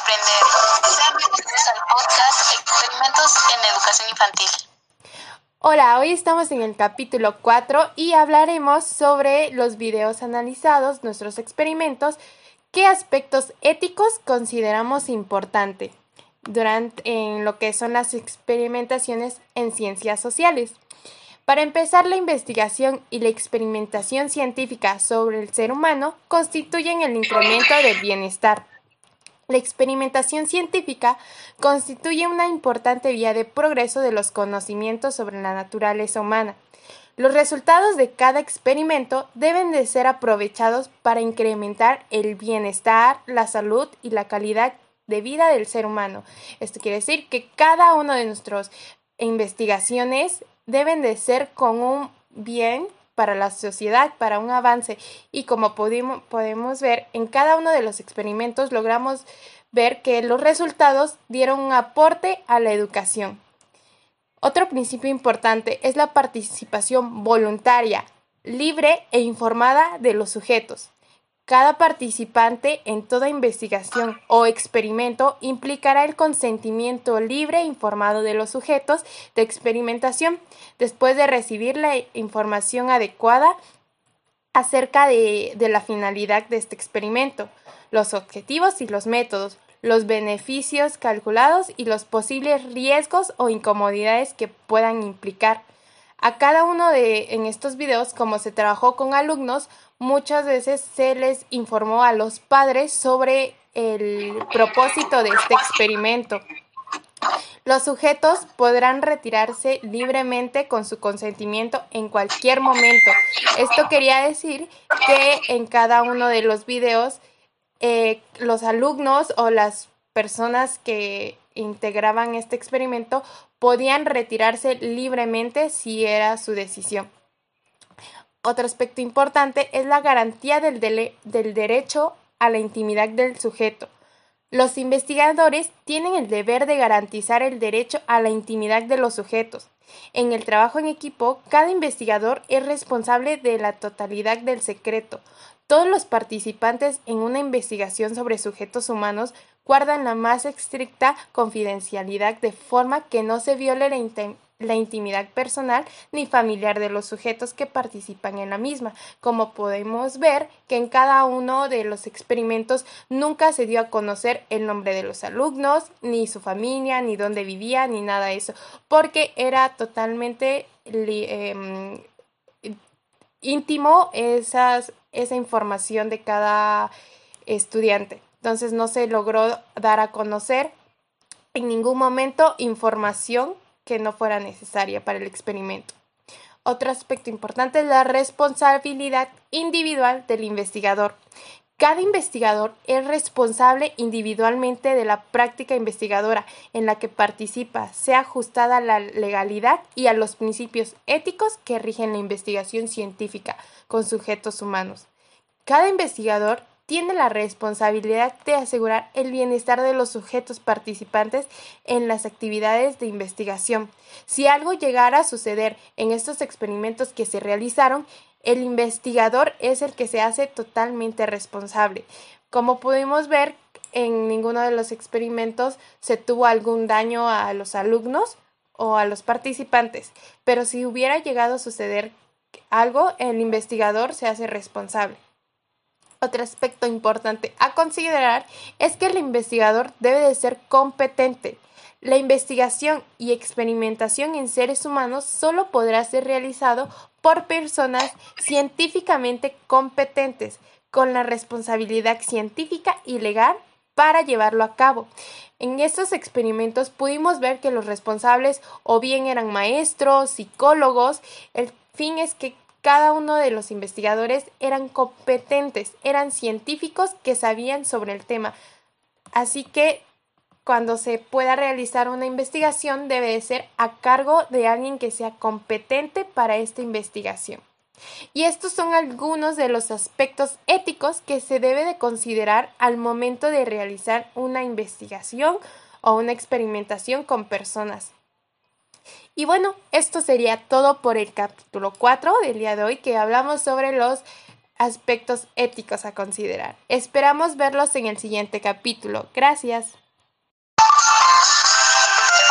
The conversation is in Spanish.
aprender. Podcast Experimentos en Educación Infantil. Hola, hoy estamos en el capítulo 4 y hablaremos sobre los videos analizados, nuestros experimentos, qué aspectos éticos consideramos importante durante en lo que son las experimentaciones en ciencias sociales. Para empezar, la investigación y la experimentación científica sobre el ser humano constituyen el incremento del bienestar. La experimentación científica constituye una importante vía de progreso de los conocimientos sobre la naturaleza humana. Los resultados de cada experimento deben de ser aprovechados para incrementar el bienestar, la salud y la calidad de vida del ser humano. Esto quiere decir que cada una de nuestras investigaciones deben de ser con un bien para la sociedad, para un avance. Y como podemos ver, en cada uno de los experimentos logramos ver que los resultados dieron un aporte a la educación. Otro principio importante es la participación voluntaria, libre e informada de los sujetos. Cada participante en toda investigación o experimento implicará el consentimiento libre e informado de los sujetos de experimentación después de recibir la información adecuada acerca de, de la finalidad de este experimento, los objetivos y los métodos, los beneficios calculados y los posibles riesgos o incomodidades que puedan implicar. A cada uno de en estos videos, como se trabajó con alumnos, muchas veces se les informó a los padres sobre el propósito de este experimento. Los sujetos podrán retirarse libremente con su consentimiento en cualquier momento. Esto quería decir que en cada uno de los videos eh, los alumnos o las personas que integraban este experimento podían retirarse libremente si era su decisión. Otro aspecto importante es la garantía del, derecho a la intimidad del sujeto. Los investigadores tienen el deber de garantizar el derecho a la intimidad de los sujetos. En el trabajo en equipo, cada investigador es responsable de la totalidad del secreto. Todos los participantes en una investigación sobre sujetos humanos guardan la más estricta confidencialidad de forma que no se viole la, la intimidad personal ni familiar de los sujetos que participan en la misma. Como podemos ver que en cada uno de los experimentos nunca se dio a conocer el nombre de los alumnos, ni su familia, ni dónde vivía, ni nada de eso, porque era totalmente em, íntimo esa información de cada estudiante. Entonces no se logró dar a conocer en ningún momento información que no fuera necesaria para el experimento. Otro aspecto importante es la responsabilidad individual del investigador. Cada investigador es responsable individualmente de la práctica investigadora en la que participa, sea ajustada a la legalidad y a los principios éticos que rigen la investigación científica con sujetos humanos. Cada investigador tiene la responsabilidad de asegurar el bienestar de los sujetos participantes en las actividades de investigación. Si algo llegara a suceder en estos experimentos que se realizaron, el investigador es el que se hace totalmente responsable. Como pudimos ver, en ninguno de los experimentos se tuvo algún daño a los alumnos o a los participantes, pero si hubiera llegado a suceder algo, el investigador se hace responsable. Otro aspecto importante a considerar es que el investigador debe de ser competente. La investigación y experimentación en seres humanos solo podrá ser realizado por personas científicamente competentes, con la responsabilidad científica y legal para llevarlo a cabo. En estos experimentos pudimos ver que los responsables o bien eran maestros, psicólogos, el fin es que cada uno de los investigadores eran competentes, eran científicos que sabían sobre el tema. Así que cuando se pueda realizar una investigación debe de ser a cargo de alguien que sea competente para esta investigación. Y estos son algunos de los aspectos éticos que se debe de considerar al momento de realizar una investigación o una experimentación con personas. Y bueno, esto sería todo por el capítulo 4 del día de hoy que hablamos sobre los aspectos éticos a considerar. Esperamos verlos en el siguiente capítulo. Gracias.